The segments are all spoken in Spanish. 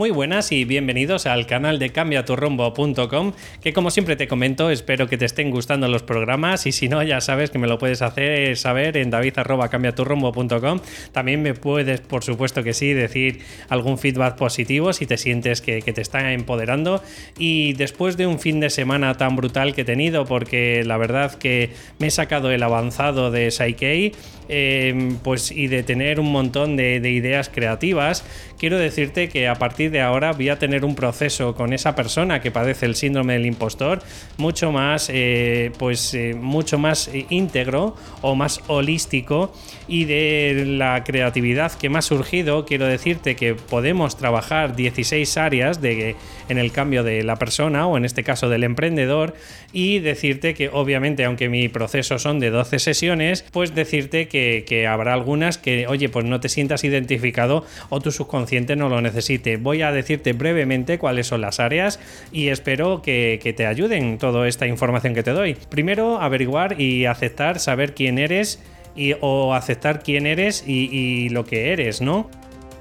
Muy buenas y bienvenidos al canal de cambiaturrumbo.com, que como siempre te comento, espero que te estén gustando los programas y si no, ya sabes que me lo puedes hacer saber en david.cambiaturrumbo.com. También me puedes, por supuesto que sí, decir algún feedback positivo si te sientes que, te está empoderando. Y después de un fin de semana tan brutal que he tenido, porque la verdad que me he sacado el avanzado de Psyche, eh, pues y de tener un montón de, de ideas creativas, quiero decirte que a partir de ahora voy a tener un proceso con esa persona que padece el síndrome del impostor mucho más, eh, pues, eh, mucho más íntegro o más holístico y de la creatividad que me ha surgido, quiero decirte que podemos trabajar 16 áreas en el cambio de la persona o en este caso del emprendedor y decirte que obviamente aunque mi proceso son de 12 sesiones, pues decirte que, que habrá algunas que, oye, pues no te sientas identificado o tu subconsciente no lo necesite. Voy a decirte brevemente cuáles son las áreas y espero que, te ayuden toda esta información que te doy. Primero, averiguar y aceptar, saber quién eres y, o aceptar quién eres y, lo que eres, ¿no?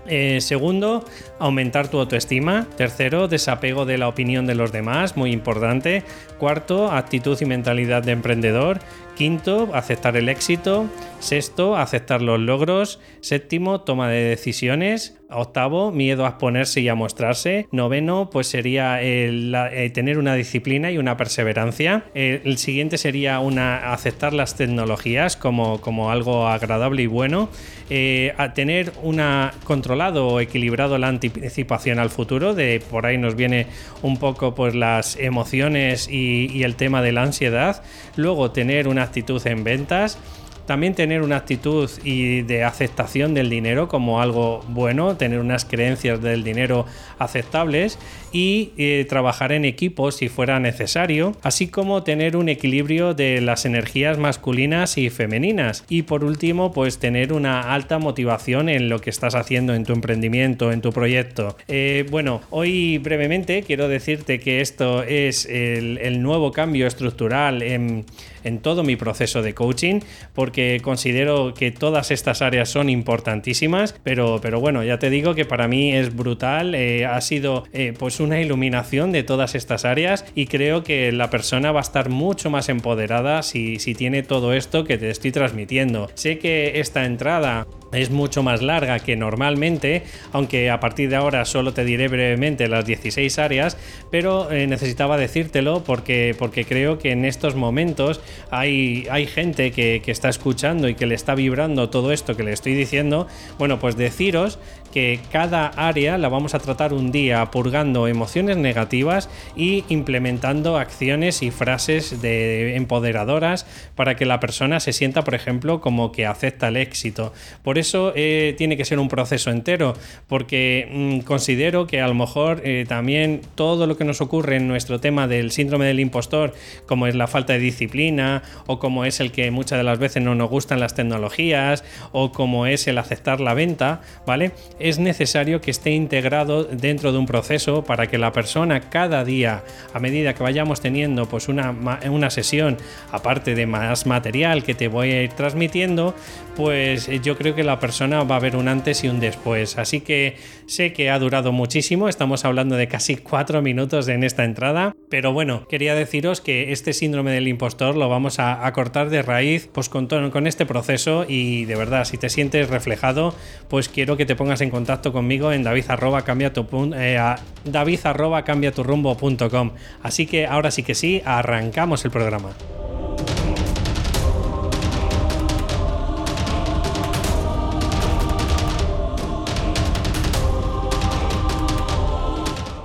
Eh, segundo, aumentar tu autoestima. Tercero, desapego de la opinión de los demás, muy importante. Cuarto, actitud y mentalidad de emprendedor. Quinto, aceptar el éxito. Sexto, aceptar los logros. Séptimo, toma de decisiones. Octavo, miedo a exponerse y a mostrarse. Noveno, pues sería eh, tener una disciplina y una perseverancia. El, siguiente sería una, aceptar las tecnologías como, como algo agradable y bueno. Eh, a tener una controlado o equilibrado la anticipación al futuro. De por ahí nos viene un poco pues las emociones y el tema de la ansiedad. Luego tener una actitud en ventas también tener una actitud y de aceptación del dinero como algo bueno, tener unas creencias del dinero aceptables y eh, trabajar en equipo si fuera necesario, así como tener un equilibrio de las energías masculinas y femeninas. Y por último, pues tener una alta motivación en lo que estás haciendo en tu emprendimiento, en tu proyecto. Eh, bueno, hoy brevemente quiero decirte que esto es el nuevo cambio estructural en en todo mi proceso de coaching, porque considero que todas estas áreas son importantísimas, pero, pero bueno, ya te digo que para mí es brutal, eh, ha sido eh, pues una iluminación de todas estas áreas y creo que la persona va a estar mucho más empoderada si, si tiene todo esto que te estoy transmitiendo. Sé que esta entrada es mucho más larga que normalmente, aunque a partir de ahora solo te diré brevemente las 16 áreas, pero eh, necesitaba decírtelo porque, porque creo que en estos momentos hay, hay gente que, que, está escuchando y que le está vibrando todo esto que le estoy diciendo. Bueno, pues deciros que cada área la vamos a tratar un día purgando emociones negativas y implementando acciones y frases de empoderadoras para que la persona se sienta, por ejemplo, como que acepta el éxito. Por eso eh, tiene que ser un proceso entero, porque mm, considero que a lo mejor eh, también todo lo que nos ocurre en nuestro tema del síndrome del impostor, como es la falta de disciplina, o como es el que muchas de las veces no nos gustan las tecnologías, o como es el aceptar la venta, ¿vale? Es necesario que esté integrado dentro de un proceso para que la persona cada día, a medida que vayamos teniendo pues una, una sesión, aparte de más material que te voy a ir transmitiendo, pues eh, yo creo que la persona va a ver un antes y un después. Así que sé que ha durado muchísimo, estamos hablando de casi cuatro minutos en esta entrada, pero bueno, quería deciros que este síndrome del impostor lo vamos a, cortar de raíz pues con, con este proceso y de verdad, si te sientes reflejado, pues quiero que te pongas en contacto conmigo en david arroba cambia tu, eh, david arroba cambia tu rumbo.com. Así que ahora sí que sí, arrancamos el programa.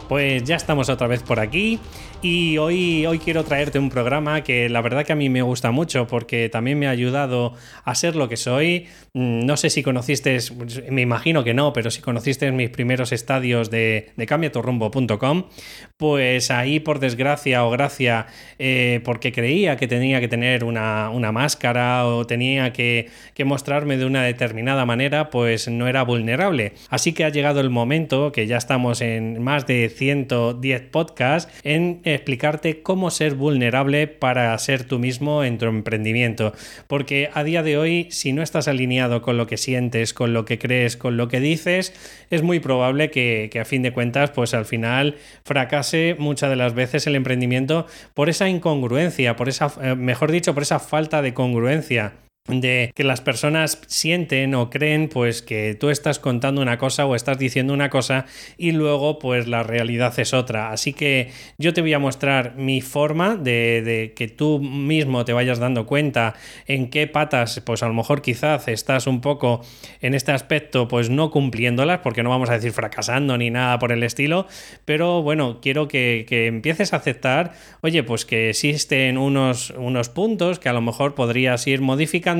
Pues ya estamos otra vez por aquí y hoy, hoy quiero traerte un programa que la verdad que a mí me gusta mucho porque también me ha ayudado a ser lo que soy. Mm, no sé si conociste, me imagino que no, pero si conociste mis primeros estadios de, de cambiaturrumbo.com, pues ahí por desgracia o gracia, eh, porque creía que tenía que tener una, máscara o tenía que, mostrarme de una determinada manera, pues no era vulnerable. Así que ha llegado el momento, que ya estamos en más de 110 podcasts en explicarte cómo ser vulnerable para ser tú mismo en tu emprendimiento. Porque a día de hoy, si no estás alineado con lo que sientes, con lo que crees, con lo que dices, es muy probable que, que a fin de cuentas, pues al final fracase muchas de las veces el emprendimiento por esa incongruencia, por esa, eh, mejor dicho, por esa falta de congruencia de que las personas sienten o creen pues que tú estás contando una cosa o estás diciendo una cosa y luego pues la realidad es otra. Así que yo te voy a mostrar mi forma de, que tú mismo te vayas dando cuenta en qué patas pues a lo mejor quizás estás un poco en este aspecto pues no cumpliéndolas porque no vamos a decir fracasando ni nada por el estilo, pero bueno, quiero que, que empieces a aceptar, oye pues que existen unos, unos puntos que a lo mejor podrías ir modificando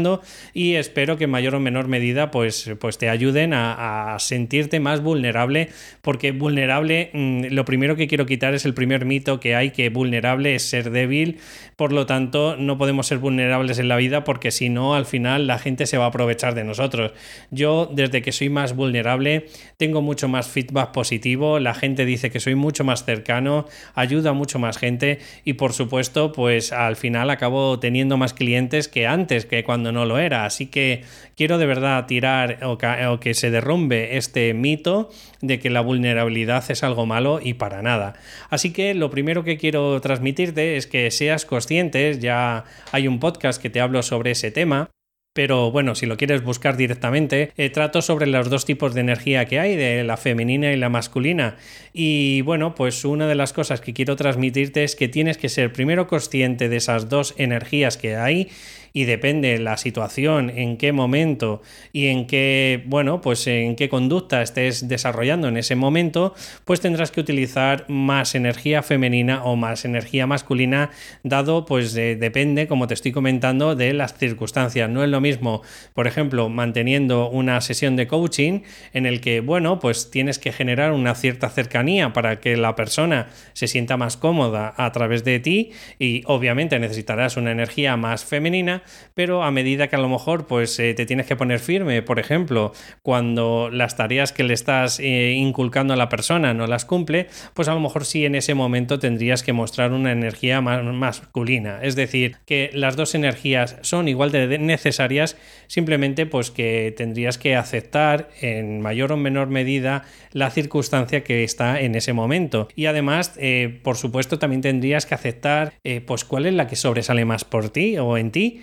y espero que en mayor o menor medida pues, pues te ayuden a, sentirte más vulnerable porque vulnerable mm, lo primero que quiero quitar es el primer mito que hay que vulnerable es ser débil. Por lo tanto no podemos ser vulnerables en la vida porque si no al final la gente se va a aprovechar de nosotros. Yo desde que soy más vulnerable tengo mucho más feedback positivo la gente dice que soy mucho más cercano ayuda a mucho más gente y por supuesto pues al final acabo teniendo más clientes que antes que cuando no lo era. Así que quiero de verdad tirar o que, se derrumbe este mito de que la vulnerabilidad es algo malo y para nada. Así que lo primero que quiero transmitirte es que seas consciente, ya hay un podcast que te hablo sobre ese tema, pero bueno, si lo quieres buscar directamente, eh, trato sobre los dos tipos de energía que hay, de la femenina y la masculina. Y bueno, pues una de las cosas que quiero transmitirte es que tienes que ser primero consciente de esas dos energías que hay y depende la situación, en qué momento y en qué, bueno, pues en qué conducta estés desarrollando en ese momento, pues tendrás que utilizar más energía femenina o más energía masculina, dado pues depende, como te estoy comentando, de las circunstancias. No es lo mismo, por ejemplo, manteniendo una sesión de coaching en el que, bueno, pues tienes que generar una cierta cercanía para que la persona se sienta más cómoda a través de ti y obviamente necesitarás una energía más femenina pero a medida que a lo mejor pues eh, te tienes que poner firme, por ejemplo, cuando las tareas que le estás eh, inculcando a la persona no las cumple, pues a lo mejor sí en ese momento tendrías que mostrar una energía más masculina. Es decir, que las dos energías son igual de necesarias, simplemente pues que tendrías que aceptar en mayor o menor medida la circunstancia que está en ese momento. Y además, eh, por supuesto, también tendrías que aceptar pues cuál es la que sobresale más por ti o en ti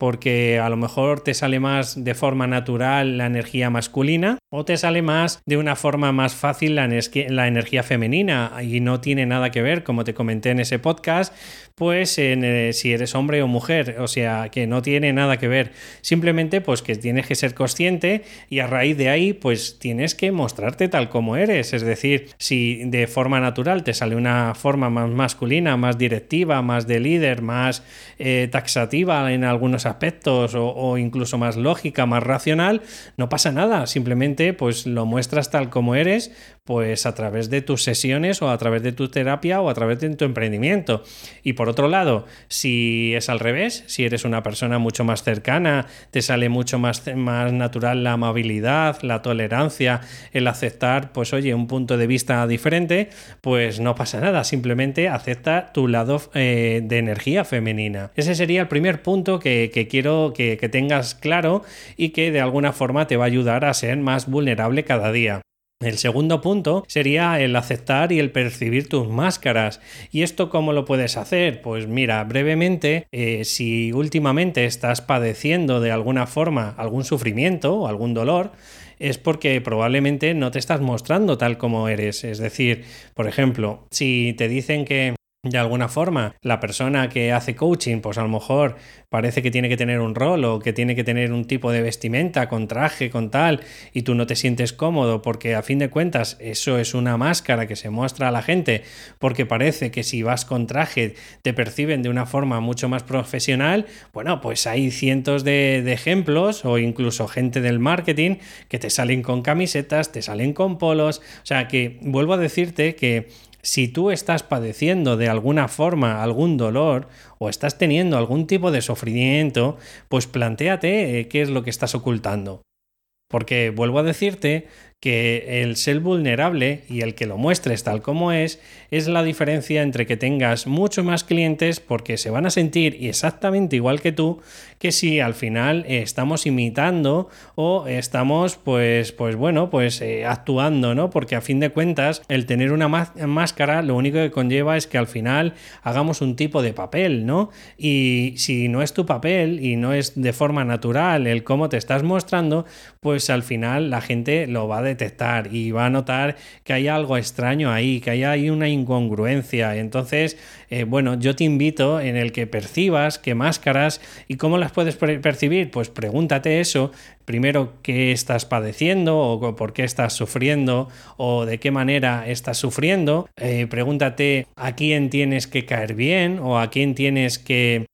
porque a lo mejor te sale más de forma natural la energía masculina o te sale más de una forma más fácil la, energía femenina. Y no tiene nada que ver, como te comenté en ese podcast, pues en, eh, si eres hombre o mujer, o sea, que no tiene nada que ver, simplemente pues que tienes que ser consciente y a raíz de ahí pues tienes que mostrarte tal como eres, es decir, si de forma natural te sale una forma más masculina, más directiva, más de líder, más eh, taxativa en algunos aspectos o, incluso más lógica, más racional, no pasa nada, simplemente pues lo muestras tal como eres, pues a través de tus sesiones o a través de tu terapia o a través de tu emprendimiento. Y por otro lado, si es al revés, si eres una persona mucho más cercana, te sale mucho más, más natural la amabilidad, la tolerancia, el aceptar, pues oye, un punto de vista diferente, pues no pasa nada, simplemente acepta tu lado eh, de energía femenina. Ese sería el primer punto que, quiero que tengas claro y que de alguna forma te va a ayudar a ser más vulnerable cada día. El segundo punto sería el aceptar y el percibir tus máscaras. ¿Y esto cómo lo puedes hacer? Pues mira, brevemente, eh, si últimamente estás padeciendo de alguna forma algún sufrimiento o algún dolor, es porque probablemente no te estás mostrando tal como eres. Es decir, por ejemplo, si te dicen que de alguna forma la persona que hace coaching, pues a lo mejor parece que tiene que tener un rol o que tiene que tener un tipo de vestimenta con traje, con tal, y tú no te sientes cómodo porque a fin de cuentas eso es una máscara que se muestra a la gente porque parece que si vas con traje te perciben de una forma mucho más profesional, bueno, pues hay cientos de, ejemplos o incluso gente del marketing que te salen con camisetas, te salen con polos, o sea que vuelvo a decirte que si tú estás padeciendo de alguna forma algún dolor o estás teniendo algún tipo de sufrimiento, pues planteate eh, qué es lo que estás ocultando. Porque vuelvo a decirte que el ser vulnerable y el que lo muestres tal como es es la diferencia entre que tengas muchos más clientes porque se van a sentir exactamente igual que tú que si al final estamos imitando o estamos pues pues bueno pues eh, actuando no porque a fin de cuentas el tener una máscara lo único que conlleva es que al final hagamos un tipo de papel no y si no es tu papel y no es de forma natural el cómo te estás mostrando pues al final la gente lo va a detectar y va a notar que hay algo extraño ahí, que hay, hay una incongruencia. Entonces, eh, bueno, yo te invito en el que percibas qué máscaras y cómo las puedes percibir. Pues pregúntate eso. Primero, qué estás padeciendo o por qué estás sufriendo o de qué manera estás sufriendo. Eh, pregúntate a quién tienes que caer bien o a quién tienes que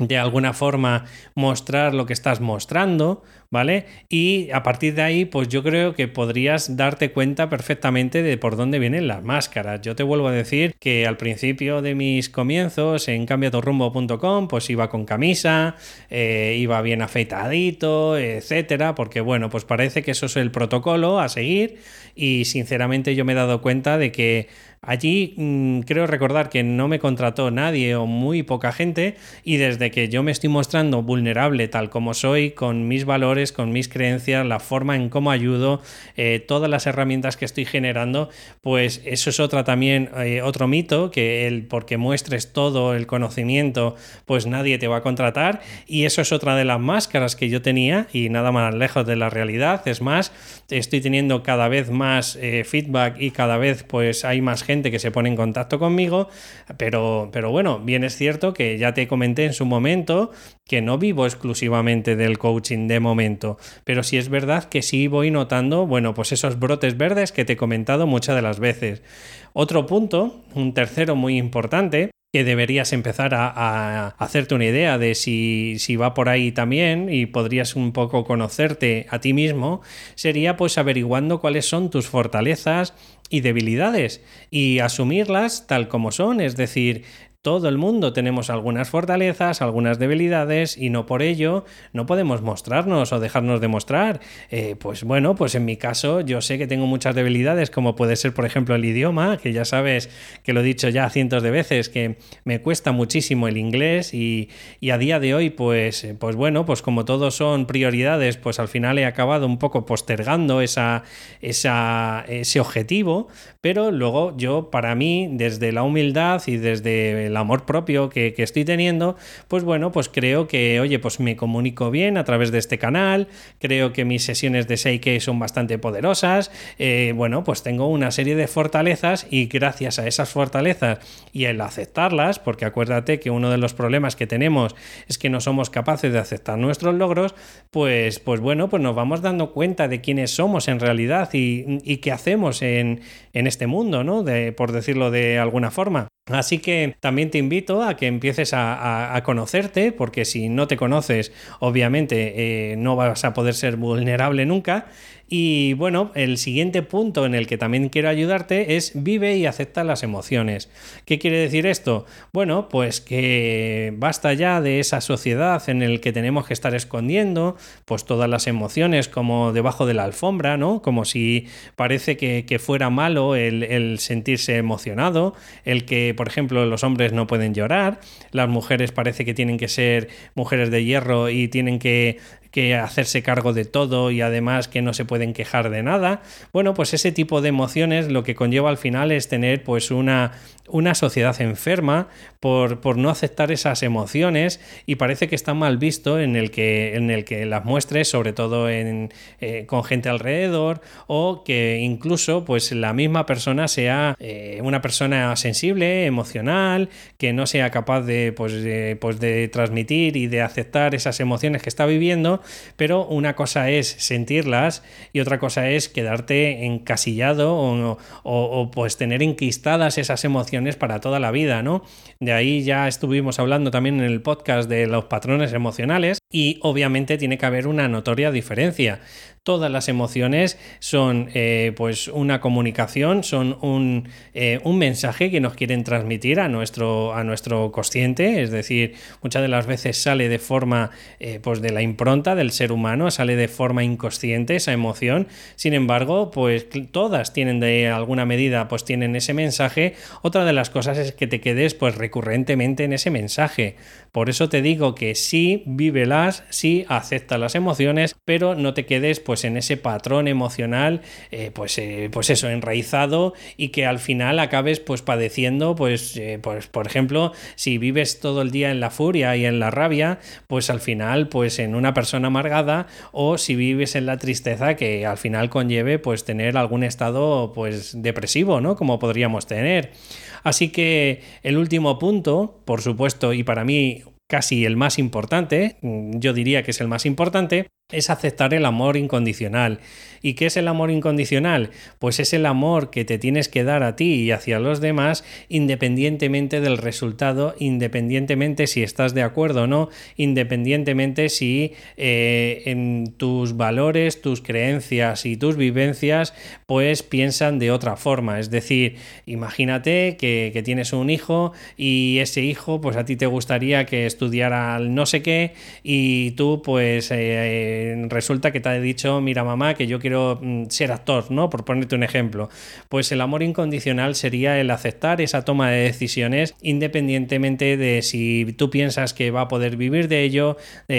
de alguna forma mostrar lo que estás mostrando, ¿vale? Y a partir de ahí, pues yo creo que podrías darte cuenta perfectamente de por dónde vienen las máscaras. Yo te vuelvo a decir que al principio de mis comienzos en cambiatorrumbo.com, pues iba con camisa, eh, iba bien afeitadito, etcétera, porque bueno, pues parece que eso es el protocolo a seguir y sinceramente yo me he dado cuenta de que Allí mm, creo recordar que no me contrató nadie o muy poca gente y desde que yo me estoy mostrando vulnerable tal como soy, con mis valores, con mis creencias, la forma en cómo ayudo, eh, todas las herramientas que estoy generando, pues eso es otra también, eh, otro mito, que el porque muestres todo el conocimiento, pues nadie te va a contratar. Y eso es otra de las máscaras que yo tenía y nada más lejos de la realidad. Es más, estoy teniendo cada vez más eh, feedback y cada vez pues hay más gente que se pone en contacto conmigo, pero, pero bueno, bien es cierto que ya te comenté en su momento que no vivo exclusivamente del coaching de momento, pero sí es verdad que sí voy notando, bueno, pues esos brotes verdes que te he comentado muchas de las veces. Otro punto, un tercero muy importante, que deberías empezar a, hacerte una idea de si, si, va por ahí también y podrías un poco conocerte a ti mismo, sería pues averiguando cuáles son tus fortalezas y debilidades y asumirlas tal como son, es decir, todo el mundo tenemos algunas fortalezas, algunas debilidades y no por ello no podemos mostrarnos o dejarnos de mostrar. Eh, pues bueno, pues en mi caso yo sé que tengo muchas debilidades como puede ser por ejemplo el idioma, que ya sabes que lo he dicho ya cientos de veces, que me cuesta muchísimo el inglés y, a día de hoy pues, pues bueno, pues como todos son prioridades, pues al final he acabado un poco postergando esa, esa, ese objetivo, pero luego yo para mí desde la humildad y desde el amor propio que, estoy teniendo, pues bueno, pues creo que, oye, pues me comunico bien a través de este canal, creo que mis sesiones de 6K son bastante poderosas, eh, bueno, pues tengo una serie de fortalezas y gracias a esas fortalezas y el aceptarlas, porque acuérdate que uno de los problemas que tenemos es que no somos capaces de aceptar nuestros logros, pues, pues bueno, pues nos vamos dando cuenta de quiénes somos en realidad y, qué hacemos en, este mundo, ¿no? Por decirlo de alguna forma. Así que también te invito a que empieces a, conocerte, porque si no te conoces, obviamente eh, no vas a poder ser vulnerable nunca. Y bueno, el siguiente punto en el que también quiero ayudarte es vive y acepta las emociones. ¿Qué quiere decir esto? Bueno, pues que basta ya de esa sociedad en el que tenemos que estar escondiendo pues todas las emociones como debajo de la alfombra, ¿no? Como si parece que, fuera malo el, el sentirse emocionado, el que, por ejemplo, los hombres no pueden llorar, las mujeres parece que tienen que ser mujeres de hierro y tienen que que hacerse cargo de todo y además que no se pueden quejar de nada. Bueno, pues ese tipo de emociones lo que conlleva al final es tener pues una, una sociedad enferma por, por, no aceptar esas emociones y parece que está mal visto en el que, en el que las muestres, sobre todo en, eh, con gente alrededor o que incluso pues la misma persona sea eh, una persona sensible, emocional, que no sea capaz de, pues, de, pues de transmitir y de aceptar esas emociones que está viviendo pero una cosa es sentirlas y otra cosa es quedarte encasillado o, pues tener enquistadas esas emociones para toda la vida, ¿no? De ahí ya estuvimos hablando también en el podcast de los patrones emocionales y obviamente tiene que haber una notoria diferencia. Todas las emociones son eh, pues una comunicación, son un, eh, un, mensaje que nos quieren transmitir a nuestro, a nuestro consciente, es decir, muchas de las veces sale de forma eh, pues de la impronta del ser humano, sale de forma inconsciente esa emoción, sin embargo, pues todas tienen de alguna medida, pues tienen ese mensaje. Otra de las cosas es que te quedes pues recurrentemente en ese mensaje. Por eso te digo que sí, vívelas, sí, acepta las emociones, pero no te quedes pues en ese patrón emocional, eh, pues, eh, pues eso, enraizado y que al final acabes pues padeciendo, pues, eh, pues, por ejemplo, si vives todo el día en la furia y en la rabia, pues al final pues en una persona amargada o si vives en la tristeza que al final conlleve pues tener algún estado pues depresivo, ¿no? Como podríamos tener. Así que el último punto, por supuesto, y para mí casi el más importante, yo diría que es el más importante, es aceptar el amor incondicional. ¿Y qué es el amor incondicional? Pues es el amor que te tienes que dar a ti y hacia los demás independientemente del resultado, independientemente si estás de acuerdo o no, independientemente si eh, en tus valores, tus creencias y tus vivencias pues piensan de otra forma. Es decir, imagínate que, tienes un hijo y ese hijo pues a ti te gustaría que estudiara no sé qué y tú pues... Eh, resulta que te ha dicho, mira mamá, que yo quiero mm, ser actor, ¿no? Por ponerte un ejemplo. Pues el amor incondicional sería el aceptar esa toma de decisiones independientemente de si tú piensas que va a poder vivir de ello,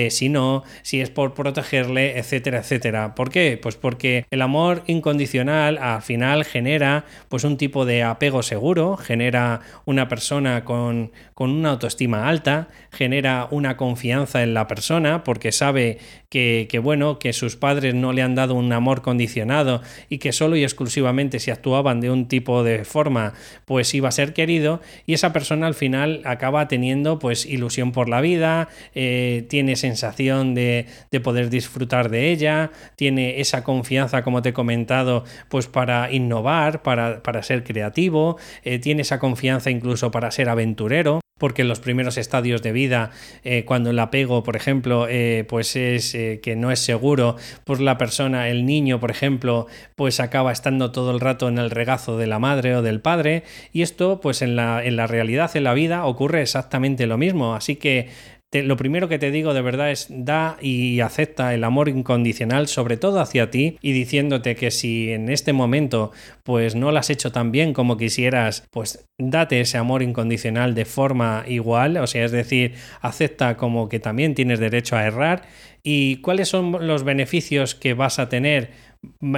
si no, si es por protegerle, etcétera, etcétera. ¿Por qué? Pues porque el amor incondicional al final genera pues un tipo de apego seguro, genera una persona con, con una autoestima alta, genera una confianza en la persona porque sabe que, bueno, que sus padres no le han dado un amor condicionado y que solo y exclusivamente si actuaban de un tipo de forma, pues iba a ser querido y esa persona al final acaba teniendo pues ilusión por la vida, eh, tiene sensación de, poder disfrutar de ella, tiene esa confianza, como te he comentado, pues para innovar, para, para ser creativo, eh, tiene esa confianza incluso para ser aventurero porque en los primeros estadios de vida, eh, cuando el apego, por ejemplo, eh, pues es eh, que no es seguro, pues la persona, el niño, por ejemplo, pues acaba estando todo el rato en el regazo de la madre o del padre, y esto, pues en la, en la realidad, en la vida, ocurre exactamente lo mismo. Así que lo primero que te digo de verdad es da y acepta el amor incondicional, sobre todo hacia ti, y diciéndote que si en este momento pues no lo has hecho tan bien como quisieras, pues date ese amor incondicional de forma igual, o sea, es decir, acepta como que también tienes derecho a errar. ¿Y cuáles son los beneficios que vas a tener?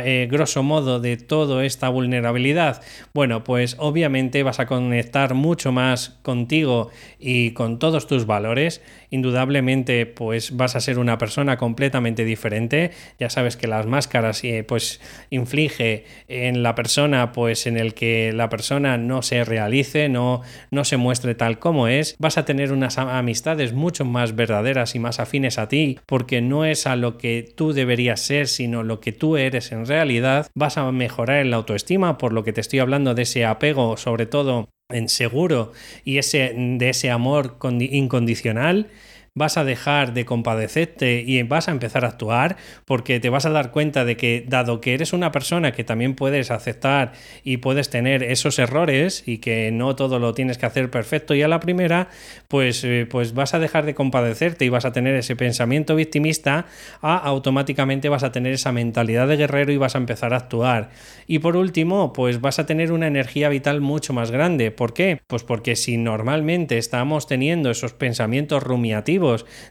Eh, grosso modo de toda esta vulnerabilidad? Bueno, pues obviamente vas a conectar mucho más contigo y con todos tus valores. Indudablemente, pues vas a ser una persona completamente diferente. Ya sabes que las máscaras eh, pues inflige en la persona, pues en el que la persona no se realice, no, no se muestre tal como es. Vas a tener unas amistades mucho más verdaderas y más afines a ti, porque no es a lo que tú deberías ser, sino lo que tú eres en realidad, vas a mejorar en la autoestima, por lo que te estoy hablando de ese apego, sobre todo en seguro, y ese, de ese amor incondicional vas a dejar de compadecerte y vas a empezar a actuar porque te vas a dar cuenta de que dado que eres una persona que también puedes aceptar y puedes tener esos errores y que no todo lo tienes que hacer perfecto y a la primera, pues, eh, pues vas a dejar de compadecerte y vas a tener ese pensamiento victimista, a, automáticamente vas a tener esa mentalidad de guerrero y vas a empezar a actuar. Y por último, pues vas a tener una energía vital mucho más grande. ¿Por qué? Pues porque si normalmente estamos teniendo esos pensamientos rumiativos,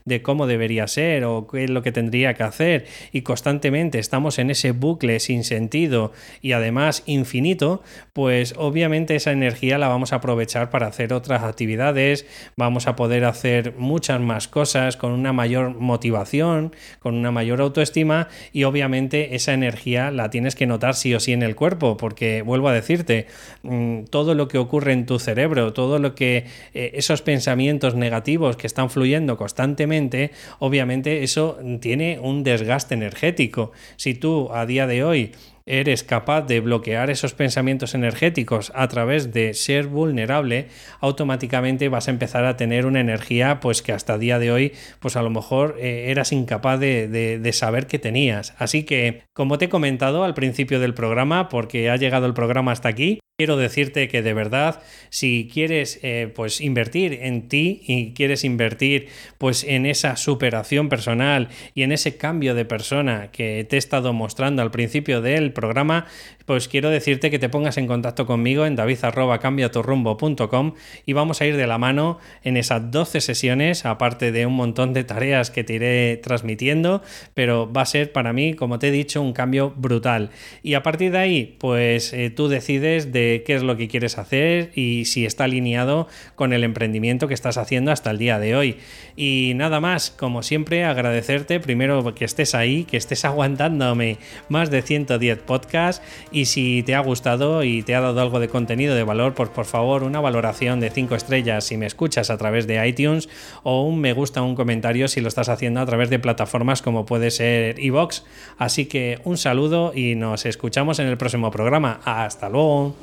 de cómo debería ser o qué es lo que tendría que hacer. Y constantemente estamos en ese bucle sin sentido y además infinito, pues obviamente esa energía la vamos a aprovechar para hacer otras actividades, vamos a poder hacer muchas más cosas con una mayor motivación, con una mayor autoestima y obviamente esa energía la tienes que notar sí o sí en el cuerpo, porque vuelvo a decirte, mm, todo lo que ocurre en tu cerebro, todo lo que eh, esos pensamientos negativos que están fluyendo constantemente, obviamente eso tiene un desgaste energético. Si tú a día de hoy eres capaz de bloquear esos pensamientos energéticos a través de ser vulnerable, automáticamente vas a empezar a tener una energía pues que hasta día de hoy pues a lo mejor eh, eras incapaz de, de saber que tenías. Así que, como te he comentado al principio del programa, porque ha llegado el programa hasta aquí, quiero decirte que de verdad, si quieres eh, pues invertir en ti y quieres invertir pues en esa superación personal y en ese cambio de persona que te he estado mostrando al principio del programa, pues quiero decirte que te pongas en contacto conmigo en david.cambiaturrumbo.com y vamos a ir de la mano en esas 12 sesiones, aparte de un montón de tareas que te iré transmitiendo, pero va a ser para mí, como te he dicho, un cambio brutal. Y a partir de ahí, pues eh, tú decides de qué es lo que quieres hacer y si está alineado con el emprendimiento que estás haciendo hasta el día de hoy. Y nada más, como siempre, agradecerte primero que estés ahí, que estés aguantándome más de 110 podcasts y si te ha gustado y te ha dado algo de contenido de valor, pues por favor una valoración de 5 estrellas si me escuchas a través de iTunes o un me gusta, un comentario si lo estás haciendo a través de plataformas como puede ser iVox. Así que un saludo y nos escuchamos en el próximo programa. Hasta luego.